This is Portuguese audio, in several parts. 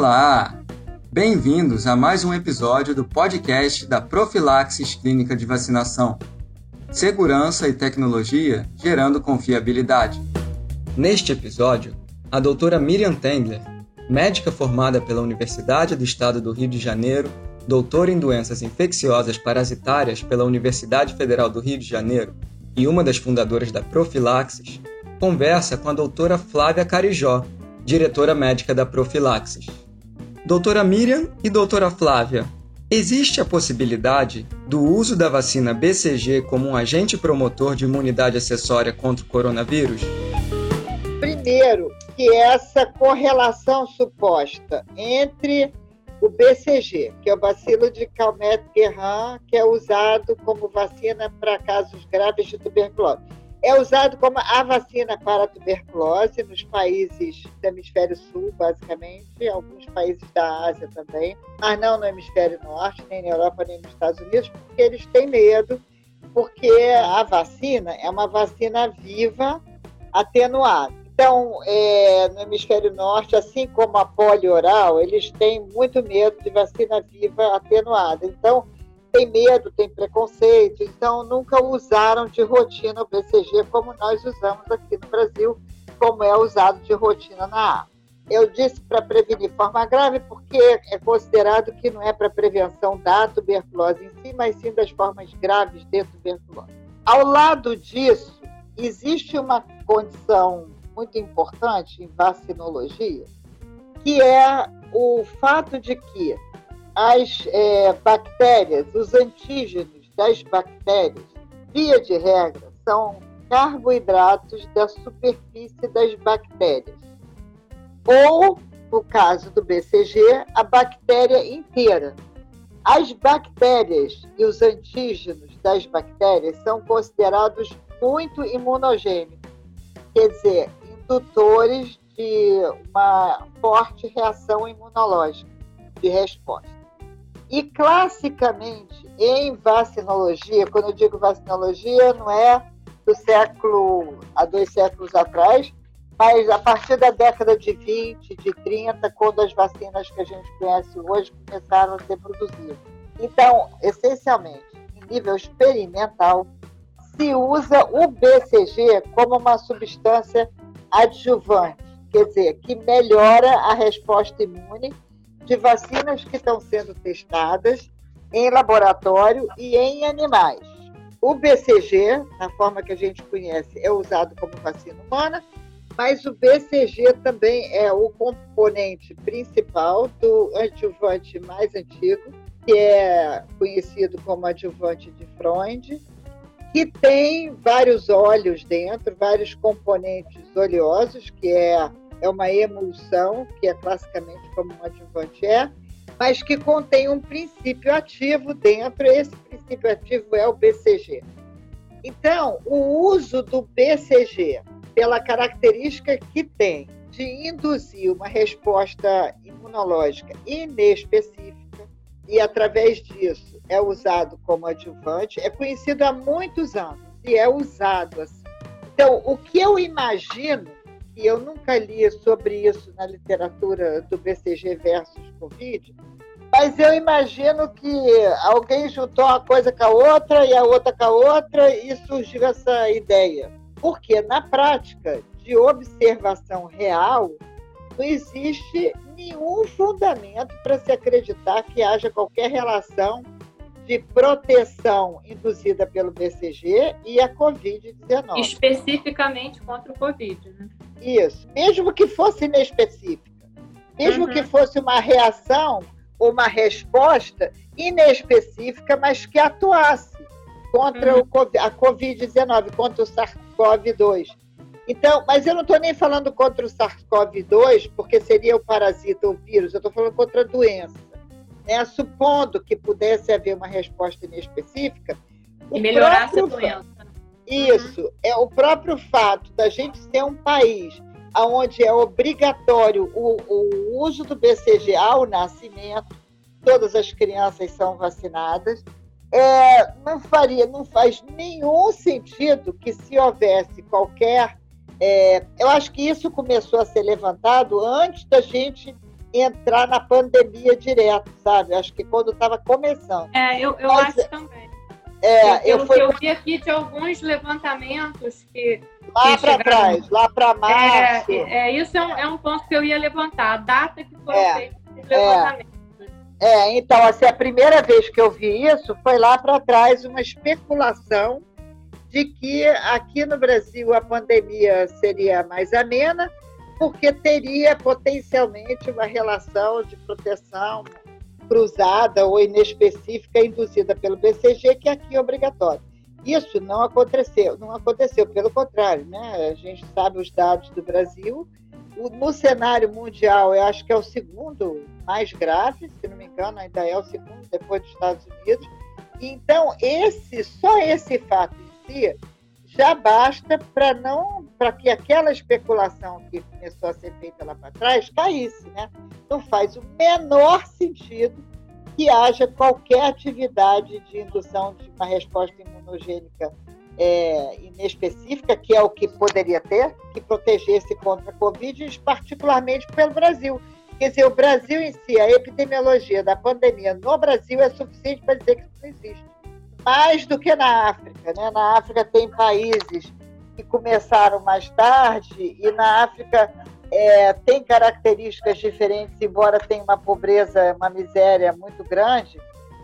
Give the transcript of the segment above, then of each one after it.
Olá! Bem-vindos a mais um episódio do podcast da Profilaxis Clínica de Vacinação. Segurança e tecnologia gerando confiabilidade. Neste episódio, a doutora Miriam Tengler, médica formada pela Universidade do Estado do Rio de Janeiro, doutora em doenças infecciosas parasitárias pela Universidade Federal do Rio de Janeiro e uma das fundadoras da Profilaxis, conversa com a doutora Flávia Carijó, diretora médica da Profilaxis. Doutora Miriam e doutora Flávia, existe a possibilidade do uso da vacina BCG como um agente promotor de imunidade acessória contra o coronavírus? Primeiro, que essa correlação suposta entre o BCG, que é o bacilo de Calmette-Guerin, que é usado como vacina para casos graves de tuberculose é usado como a vacina para a tuberculose nos países do hemisfério sul, basicamente, alguns países da Ásia também, mas não no hemisfério norte, nem na Europa, nem nos Estados Unidos, porque eles têm medo, porque a vacina é uma vacina viva atenuada. Então, é, no hemisfério norte, assim como a polio oral, eles têm muito medo de vacina viva atenuada. Então, tem medo, tem preconceito, então nunca usaram de rotina o BCG como nós usamos aqui no Brasil, como é usado de rotina na África. Eu disse para prevenir forma grave porque é considerado que não é para prevenção da tuberculose em si, mas sim das formas graves de tuberculose. Ao lado disso, existe uma condição muito importante em vacinologia, que é o fato de que as é, bactérias, os antígenos das bactérias, via de regra, são carboidratos da superfície das bactérias. Ou, no caso do BCG, a bactéria inteira. As bactérias e os antígenos das bactérias são considerados muito imunogênicos, quer dizer, indutores de uma forte reação imunológica de resposta. E classicamente, em vacinologia, quando eu digo vacinologia, não é do século, há dois séculos atrás, mas a partir da década de 20, de 30, quando as vacinas que a gente conhece hoje começaram a ser produzidas. Então, essencialmente, em nível experimental, se usa o BCG como uma substância adjuvante, quer dizer, que melhora a resposta imune de vacinas que estão sendo testadas em laboratório e em animais. O BCG, na forma que a gente conhece, é usado como vacina humana, mas o BCG também é o componente principal do adjuvante mais antigo, que é conhecido como adjuvante de Freund, que tem vários óleos dentro, vários componentes oleosos, que é é uma emulsão, que é classicamente como um adjuvante é, mas que contém um princípio ativo dentro, esse princípio ativo é o BCG. Então, o uso do BCG, pela característica que tem de induzir uma resposta imunológica inespecífica, e através disso é usado como adjuvante, é conhecido há muitos anos e é usado assim. Então, o que eu imagino e eu nunca li sobre isso na literatura do BCG versus Covid, mas eu imagino que alguém juntou uma coisa com a outra e a outra com a outra e surgiu essa ideia. Porque na prática de observação real, não existe nenhum fundamento para se acreditar que haja qualquer relação de proteção induzida pelo BCG e a Covid-19. Especificamente contra o Covid, né? Isso. Mesmo que fosse inespecífica. Mesmo uhum. que fosse uma reação, uma resposta inespecífica, mas que atuasse contra uhum. o, a Covid-19, contra o SARS-CoV-2. Então, mas eu não estou nem falando contra o SARS-CoV-2, porque seria o parasita, o vírus, eu estou falando contra a doença. Né? Supondo que pudesse haver uma resposta inespecífica. E melhorasse a doença. Isso, uhum. é o próprio fato da gente ser um país onde é obrigatório o, o uso do BCG ao nascimento, todas as crianças são vacinadas, é, não faria, não faz nenhum sentido que se houvesse qualquer. É, eu acho que isso começou a ser levantado antes da gente entrar na pandemia direto, sabe? Acho que quando estava começando. É, eu, eu Mas, acho também. É, eu, fui... eu vi aqui de alguns levantamentos que. Lá para trás, lá para março. É, é, isso é um, é um ponto que eu ia levantar, a data que foram é, feitos os é. levantamentos. É, então, assim, a primeira vez que eu vi isso foi lá para trás, uma especulação de que aqui no Brasil a pandemia seria mais amena, porque teria potencialmente uma relação de proteção cruzada ou inespecífica induzida pelo BCG, que aqui é obrigatório. Isso não aconteceu, não aconteceu, pelo contrário, né? A gente sabe os dados do Brasil. No cenário mundial, eu acho que é o segundo mais grave, se não me engano, ainda é o segundo, depois dos Estados Unidos. Então, esse, só esse fato em si já basta para não para que aquela especulação que começou a ser feita lá para trás caísse, né? Não faz o menor sentido que haja qualquer atividade de indução de uma resposta imunogênica é, inespecífica, que é o que poderia ter, que protegesse contra a Covid, particularmente pelo Brasil. Quer dizer, o Brasil em si, a epidemiologia da pandemia no Brasil é suficiente para dizer que isso não existe mais do que na África. Né? Na África tem países que começaram mais tarde e na África é, tem características diferentes, embora tenha uma pobreza, uma miséria muito grande.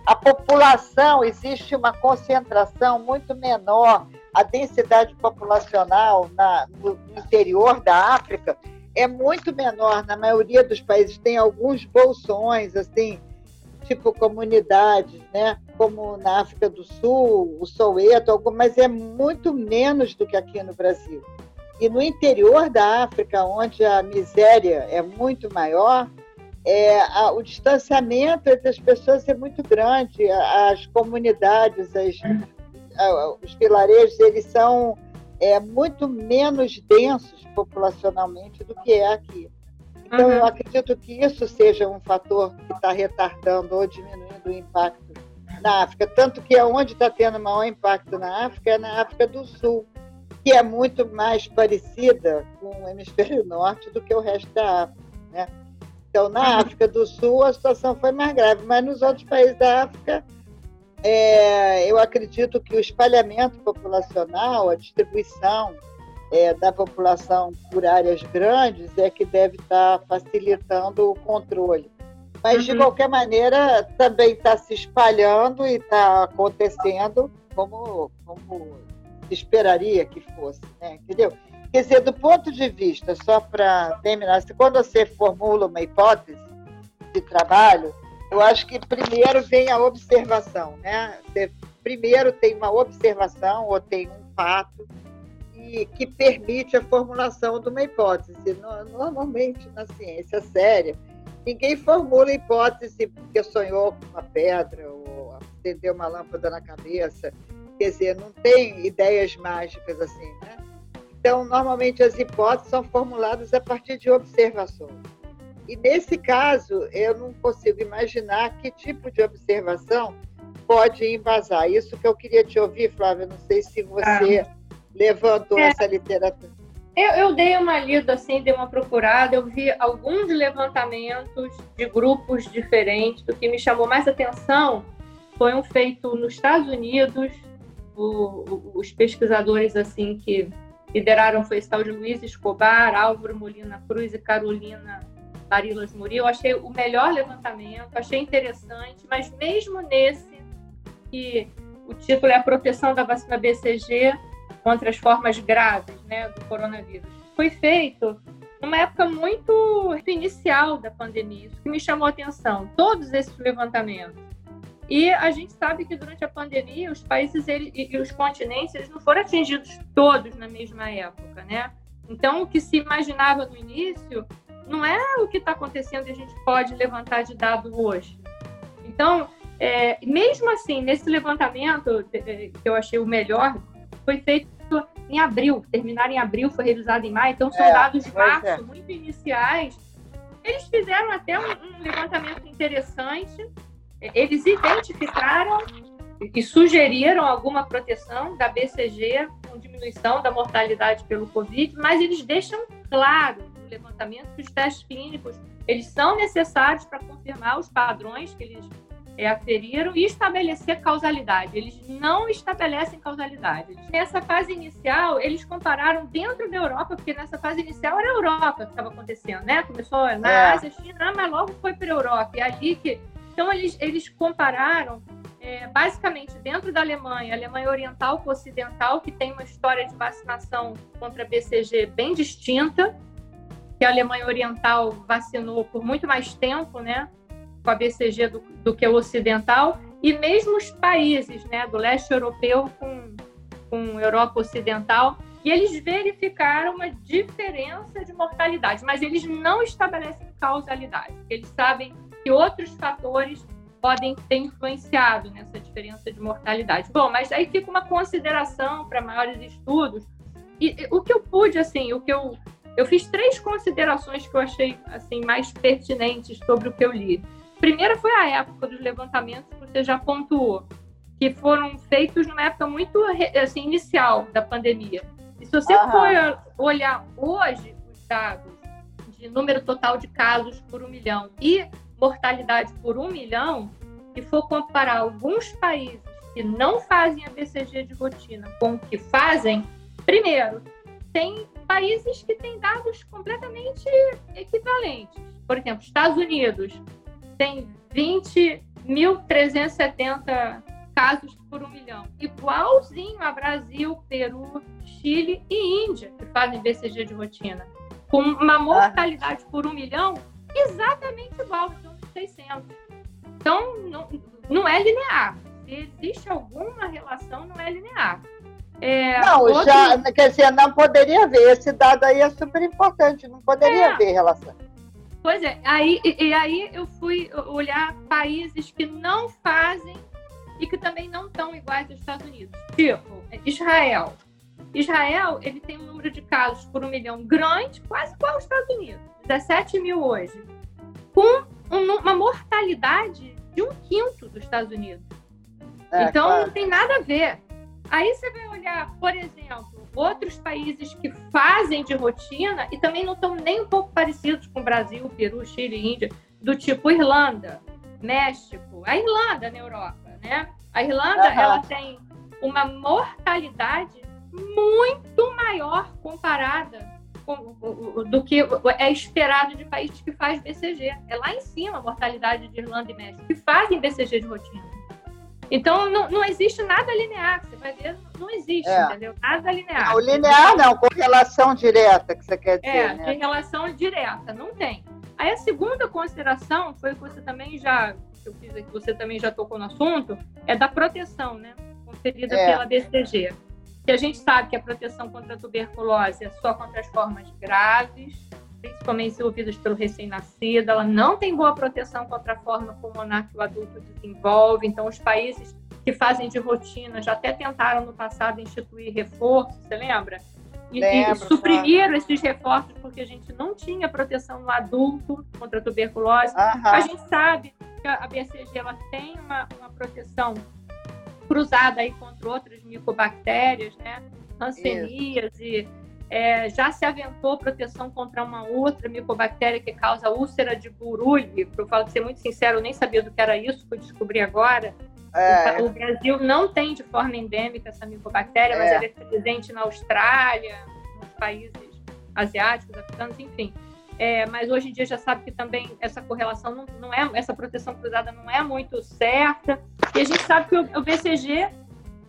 A população, existe uma concentração muito menor, a densidade populacional na, no interior da África é muito menor. Na maioria dos países tem alguns bolsões, assim, tipo comunidades, né? como na África do Sul, o Soweto, mas é muito menos do que aqui no Brasil. E no interior da África, onde a miséria é muito maior, é, a, o distanciamento entre as pessoas é muito grande. As comunidades, as, a, os vilarejos, eles são é, muito menos densos populacionalmente do que é aqui. Então, uhum. eu acredito que isso seja um fator que está retardando ou diminuindo o impacto na África. Tanto que onde está tendo maior impacto na África é na África do Sul, que é muito mais parecida com o hemisfério norte do que o resto da África. Né? Então, na uhum. África do Sul, a situação foi mais grave, mas nos outros países da África, é, eu acredito que o espalhamento populacional, a distribuição é, da população por áreas grandes é que deve estar facilitando o controle. Mas, uhum. de qualquer maneira, também está se espalhando e está acontecendo como, como esperaria que fosse, né? entendeu? Quer dizer, do ponto de vista, só para terminar, quando você formula uma hipótese de trabalho, eu acho que primeiro vem a observação, né? Você primeiro tem uma observação ou tem um fato que, que permite a formulação de uma hipótese. Normalmente, na ciência séria, ninguém formula hipótese porque sonhou com uma pedra ou acendeu uma lâmpada na cabeça. Quer dizer, não tem ideias mágicas assim, né? Então, normalmente as hipóteses são formuladas a partir de observações. E nesse caso, eu não consigo imaginar que tipo de observação pode embasar. Isso que eu queria te ouvir, Flávia. Não sei se você ah levantou é. essa literatura? Eu, eu, dei uma lida, assim, dei uma procurada, eu vi alguns levantamentos de grupos diferentes. O que me chamou mais atenção foi um feito nos Estados Unidos. O, os pesquisadores, assim, que lideraram foi esse tal de Luiz Escobar, Álvaro Molina Cruz e Carolina Barilas Murilo. Eu achei o melhor levantamento, achei interessante, mas mesmo nesse, que o título é a proteção da vacina BCG, contra as formas graves né, do coronavírus. Foi feito numa época muito inicial da pandemia, isso que me chamou a atenção, todos esses levantamentos. E a gente sabe que durante a pandemia os países ele, e os continentes eles não foram atingidos todos na mesma época, né? Então o que se imaginava no início não é o que está acontecendo e a gente pode levantar de dado hoje. Então, é, mesmo assim, nesse levantamento que eu achei o melhor, foi feito em abril, terminaram em abril, foi revisado em maio, então são é, dados de março, é. muito iniciais. Eles fizeram até um, um, levantamento interessante, eles identificaram e sugeriram alguma proteção da BCG com diminuição da mortalidade pelo Covid, mas eles deixam claro no levantamento que os testes clínicos eles são necessários para confirmar os padrões que eles é, aferiram e estabelecer causalidade. Eles não estabelecem causalidade. Nessa fase inicial, eles compararam dentro da Europa, porque nessa fase inicial era a Europa que estava acontecendo, né? Começou na é. Ásia, China, mas logo foi para a Europa. E ali que. Então, eles, eles compararam é, basicamente dentro da Alemanha, Alemanha Oriental com Ocidental, que tem uma história de vacinação contra BCG bem distinta, que a Alemanha Oriental vacinou por muito mais tempo, né? com a BCG do, do que o ocidental, e mesmo os países né, do leste europeu com, com Europa Ocidental, e eles verificaram uma diferença de mortalidade, mas eles não estabelecem causalidade. Eles sabem que outros fatores podem ter influenciado nessa diferença de mortalidade. Bom, mas aí fica uma consideração para maiores estudos. E, e, o que eu pude, assim, o que eu eu fiz três considerações que eu achei assim mais pertinentes sobre o que eu li. Primeira foi a época dos levantamentos que você já pontuou, que foram feitos numa época muito assim, inicial da pandemia. E se você uhum. for olhar hoje os dados de número total de casos por um milhão e mortalidade por um milhão, e for comparar alguns países que não fazem a BCG de rotina com o que fazem, primeiro, tem países que têm dados completamente equivalentes. Por exemplo, Estados Unidos, tem 20.370 casos por um milhão. Igualzinho a Brasil, Peru, Chile e Índia, que fazem BCG de rotina. Com uma mortalidade por um milhão exatamente igual, 600. Então, não, não é linear. Se existe alguma relação, não é linear. É, não, outro... já, quer dizer, não poderia haver. Esse dado aí é super importante, não poderia é. haver relação. Pois é, aí, e, e aí eu fui olhar países que não fazem e que também não estão iguais aos Estados Unidos. Tipo, Israel. Israel, ele tem um número de casos por um milhão grande, quase igual aos Estados Unidos. 17 mil hoje. Com uma mortalidade de um quinto dos Estados Unidos. É, então, claro. não tem nada a ver. Aí você vai olhar, por exemplo, outros países que fazem de rotina e também não estão nem um pouco parecidos com o Brasil, Peru, Chile, Índia, do tipo Irlanda, México, a Irlanda na Europa, né? A Irlanda, uhum. ela tem uma mortalidade muito maior comparada com, do que é esperado de países que faz BCG. É lá em cima a mortalidade de Irlanda e México, que fazem BCG de rotina. Então, não, não existe nada linear. Você vai ver, não existe, é. entendeu? Nada linear. Não, linear não, com relação direta, que você quer dizer. É, né? relação direta, não tem. Aí a segunda consideração foi que você também já, que eu fiz aqui, você também já tocou no assunto, é da proteção, né? Conferida é. pela BCG. Que a gente sabe que a proteção contra a tuberculose é só contra as formas graves, principalmente ouvidas pelo recém-nascido, ela não tem boa proteção contra a forma pulmonar que o adulto desenvolve. Então, os países que fazem de rotina já até tentaram no passado instituir reforço, você lembra? E, Lembro, e suprimiram claro. esses reforços porque a gente não tinha proteção no adulto contra a tuberculose. A gente sabe que a BCG ela tem uma, uma proteção cruzada aí contra outras micobactérias, né? Hanseníase e é, já se aventou proteção contra uma outra micobactéria que causa úlcera de burulho. Eu falo de ser muito sincero, eu nem sabia do que era isso, que eu descobri agora. É. O, o, Brasil não tem de forma endêmica essa micobactéria, é. mas ela é presente na Austrália, nos países asiáticos, africanos, enfim. É, mas hoje em dia já sabe que também essa correlação não, não, é, essa proteção cruzada não é muito certa. E a gente sabe que o, o BCG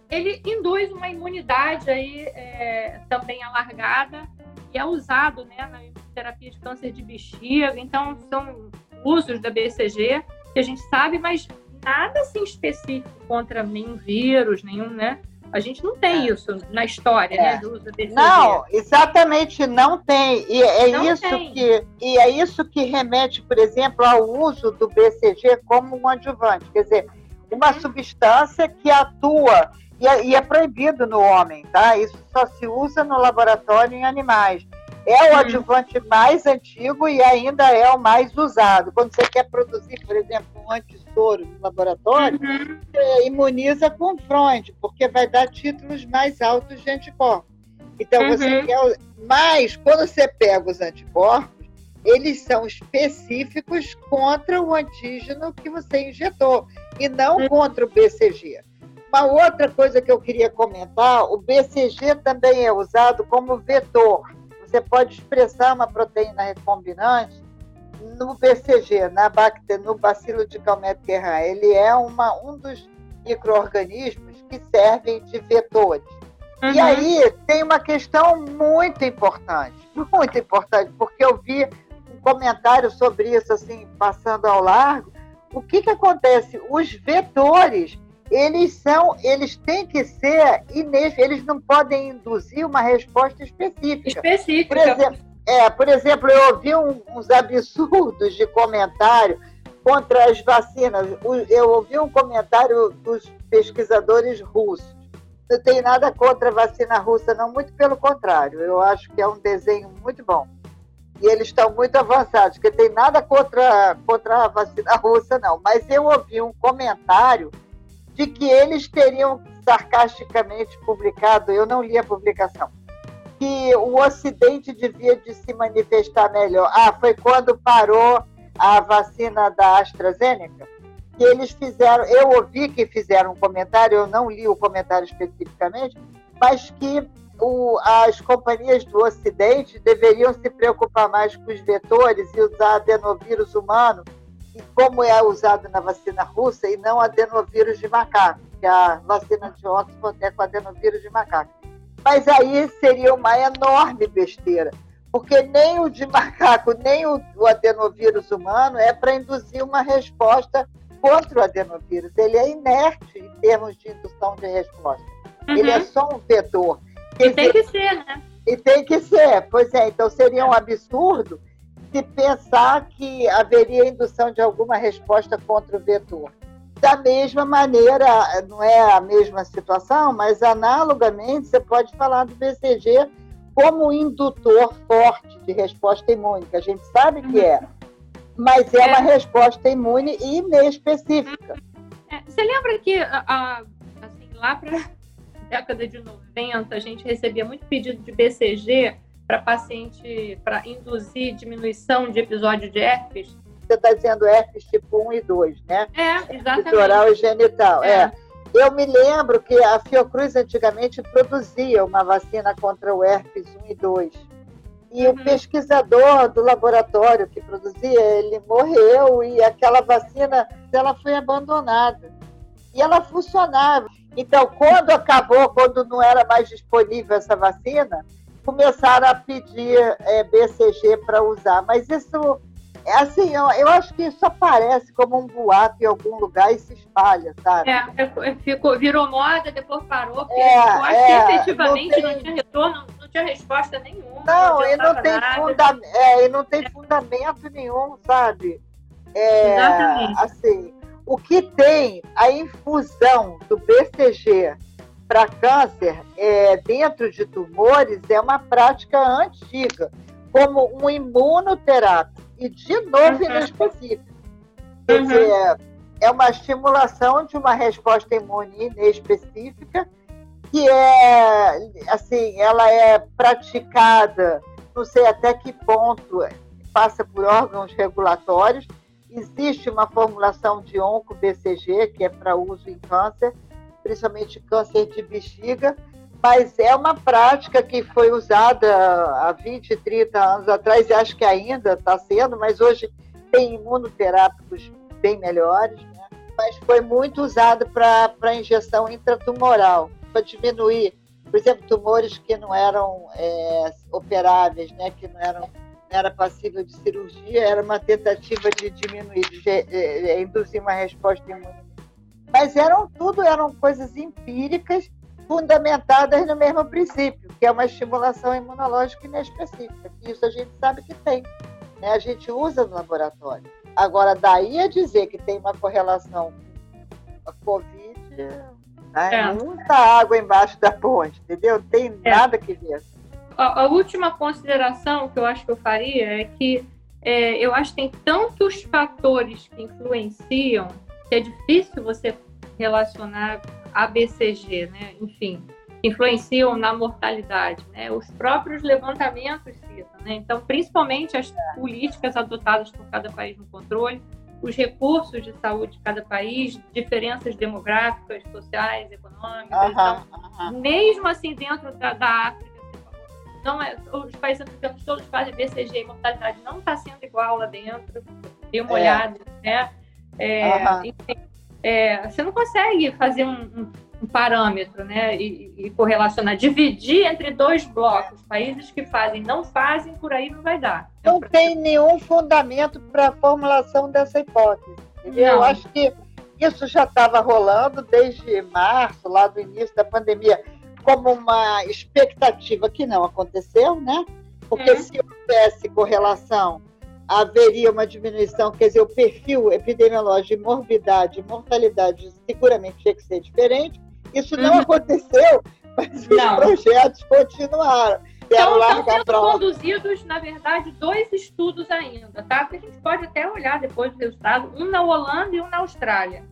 ele induz uma imunidade aí é, também alargada e é usado né, na terapia de câncer de bexiga. Então, são usos da BCG que a gente sabe, mas nada assim específico contra nenhum vírus, nenhum, né? A gente não tem é. isso na história, né, é. né, do BCG. Não, exatamente, não tem. E é não isso tem. que e é isso que remete, por exemplo, ao uso do BCG como um adjuvante, quer dizer, uma uhum. substância que atua e é, e é, proibido no homem, tá? Isso só se usa no laboratório em animais. É o hum. adjuvante mais antigo e ainda é o mais usado. Quando você quer produzir, por exemplo, um antissoro no laboratório, uhum. imuniza com fronde, porque vai dar títulos mais altos de anticorpos. Então uhum. você quer. Mas quando você pega os anticorpos, eles são específicos contra o antígeno que você injetou e não uhum. contra o BCG. Uma outra coisa que eu queria comentar: o BCG também é usado como vetor. Você pode expressar uma proteína recombinante no BCG, na bacter, no bacilo de Calmette-Guerin. Ele é uma, um dos micro-organismos que servem de vetores. Uhum. E aí tem uma questão muito importante, muito importante, porque eu vi um comentário sobre isso, assim, passando ao largo. O que, que acontece? Os vetores, eles são, eles têm que ser eles não podem induzir uma resposta específica. Específica. Por exemplo, é, por exemplo eu ouvi um, uns absurdos de comentário contra as vacinas. Eu ouvi um comentário dos pesquisadores russos. Não tenho nada contra a vacina russa, não, muito pelo contrário. Eu acho que é um desenho muito bom. E eles estão muito avançados, que tem nada contra, contra a vacina russa, não. Mas eu ouvi um comentário de que eles teriam sarcasticamente publicado, eu não li a publicação, que o Ocidente devia de se manifestar melhor. Ah, foi quando parou a vacina da AstraZeneca? que eles fizeram, eu ouvi que fizeram um comentário, eu não li o comentário especificamente, mas que o, as companhias do Ocidente deveriam se preocupar mais com os vetores e usar adenovírus humano, e como é usado na vacina russa, e não adenovírus de macaco, que a vacina de Oxford é com adenovírus de macaco. Mas aí seria uma enorme besteira, porque nem o de macaco, nem o, o adenovírus humano é para induzir uma resposta contra o adenovírus. Ele é inerte em termos de indução de resposta. Uhum. Ele é só um vetor. e tem que ser, né? E tem que ser. Pois é, então seria um absurdo se pensar que haveria indução de alguma resposta contra o vetor. Da mesma maneira, não é a mesma situação, mas analogamente você pode falar do BCG como indutor forte de resposta imune, que a gente sabe que é mas é, é, uma resposta imune e inespecífica. É, você lembra que a, assim, lá para década de 90 a gente recebia muito pedido de BCG para paciente para induzir diminuição de episódio de herpes? Você está dizendo herpes tipo 1 e 2, né? É, exatamente. Oral e genital, é. é. Eu me lembro que a Fiocruz antigamente produzia uma vacina contra o herpes 1 e 2 e uhum. o pesquisador do laboratório que produzia, ele morreu e aquela vacina, ela foi abandonada. E ela funcionava. Então, quando acabou, quando não era mais disponível essa vacina, começaram a pedir é, BCG para usar. Mas isso, é assim, eu, eu, acho que isso aparece como um boato em algum lugar e se espalha, sabe? É, ficou, virou moda, depois parou, porque é, eu acho que é, efetivamente não, tem... não tinha retorno, não tinha resposta nenhuma. Não, ele não, tem funda... é, ele não tem fundamento nenhum, sabe? É, Exatamente. Assim, o que tem a infusão do BCG para câncer é, dentro de tumores é uma prática antiga, como um imunoterápico, e de novo inespecífico. Quer dizer, é uma estimulação de uma resposta imune inespecífica que é assim, ela é praticada, não sei até que ponto passa por órgãos regulatórios. Existe uma formulação de onco-BCG, que é para uso em câncer, principalmente câncer de bexiga, mas é uma prática que foi usada há 20, 30 anos atrás, e acho que ainda está sendo, mas hoje tem imunoterápicos bem melhores, né? mas foi muito usada para injeção intratumoral para diminuir, por exemplo, tumores que não eram é, operáveis, né, que não eram era passível de cirurgia, era uma tentativa de diminuir, de, é, induzir uma resposta imune. Mas eram tudo eram coisas empíricas fundamentadas no mesmo princípio, que é uma estimulação imunológica inespecífica. Isso a gente sabe que tem, né? A gente usa no laboratório. Agora, daí a dizer que tem uma correlação com a Covid, né? É. Muita água embaixo da ponte, entendeu? Tem é. nada que ver. A, a, última consideração que eu acho que eu faria é que é, eu acho que tem tantos fatores que influenciam que é difícil você relacionar a BCG, né? Enfim, influenciam na mortalidade. Né? Os próprios levantamentos citam. Né? Então, principalmente as políticas adotadas por cada país no controle, os recursos de saúde de cada país, diferenças demográficas, sociais, econômicas. Uhum, então, uhum. mesmo assim, dentro da, da África, não é, os países africanos todos fazem BCG e mortalidade não está sendo igual lá dentro. Dê uma é. olhada, né? É, uhum. enfim, é, você não consegue fazer um, um, um parâmetro, né? E, e, correlacionar, dividir entre dois blocos, países que fazem, não fazem, por aí não vai dar. Não tem nenhum fundamento para a formulação dessa hipótese. Eu acho que isso já estava rolando desde março, lá do início da pandemia como uma expectativa que não aconteceu, né? Porque uhum. se houvesse correlação, haveria uma diminuição, quer dizer, o perfil epidemiológico de morbidade e mortalidade seguramente tinha que ser diferente. Isso não uhum. aconteceu, mas não. os projetos continuaram. Então, estão sendo conduzidos, na verdade, dois estudos ainda, tá? Que a gente pode até olhar depois do resultado, um na Holanda e um na Austrália.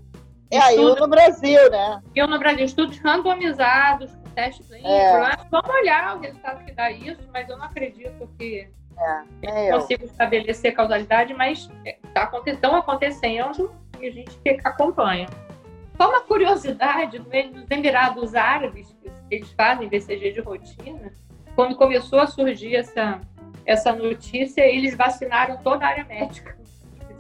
É, aí um no Brasil, né? E um no Brasil, estudos randomizados, teste clínico. É. Vamos olhar o resultado que dá isso, mas eu não acredito que é, é consiga estabelecer causalidade, mas tá, estão acontecendo e a gente acompanha. Só uma curiosidade, nos Emirados Árabes, eles fazem BCG de rotina, quando começou a surgir essa, essa notícia, eles vacinaram toda a área médica.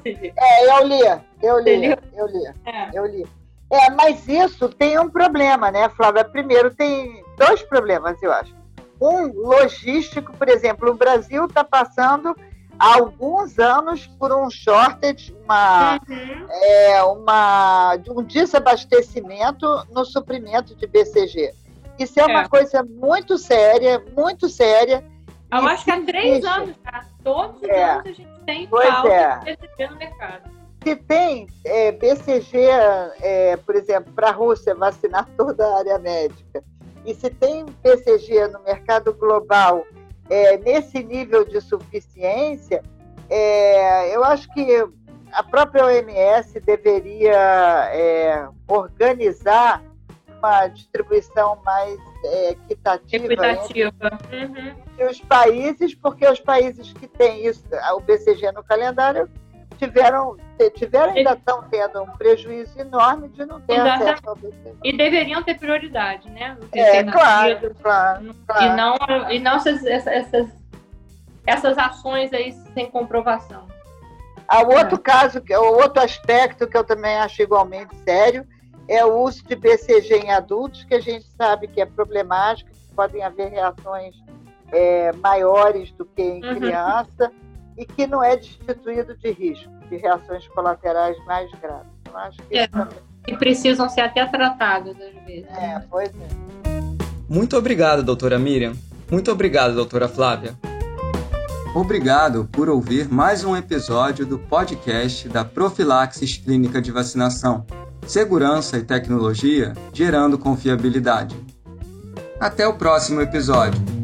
É, eu li, eu li, eu li, é. eu li. É, mas isso tem um problema, né, Flávia? Primeiro, tem dois problemas, eu acho. Um, logístico, por exemplo, o Brasil está passando há alguns anos por um shortage, uma, uhum. é, uma, um desabastecimento no suprimento de BCG. Isso é, é. uma coisa muito séria, muito séria. Eu acho que há três anos, tá? Todos os é. anos a gente tem falta é. de BCG no mercado se tem é, BCG, é, por exemplo, para a Rússia vacinar toda a área médica, e se tem BCG no mercado global é, nesse nível de suficiência, é, eu acho que a própria OMS deveria é, organizar uma distribuição mais é, equitativa, equitativa. Entre, uhum. os países, porque os países que têm isso, o BCG no calendário tiveram, tiveram ainda estão tendo um prejuízo enorme de não ter Exatamente. acesso ao. E deveriam ter prioridade, né? É, claro, claro, claro. E não, e não essas, essas, essas ações aí sem comprovação. Há outro é. caso, o outro aspecto que eu também acho igualmente sério é o uso de BCG em adultos, que a gente sabe que é problemático, que podem haver reações é, maiores do que em uhum. criança e que não é destituído de risco, de reações colaterais mais graves. Eu acho que é, também... E precisam ser até tratadas às vezes. É, pois é. Muito obrigado, doutora Miriam. Muito obrigado, doutora Flávia. Obrigado por ouvir mais um episódio do podcast da Profilaxis Clínica de Vacinação. Segurança e tecnologia gerando confiabilidade. Até o próximo episódio.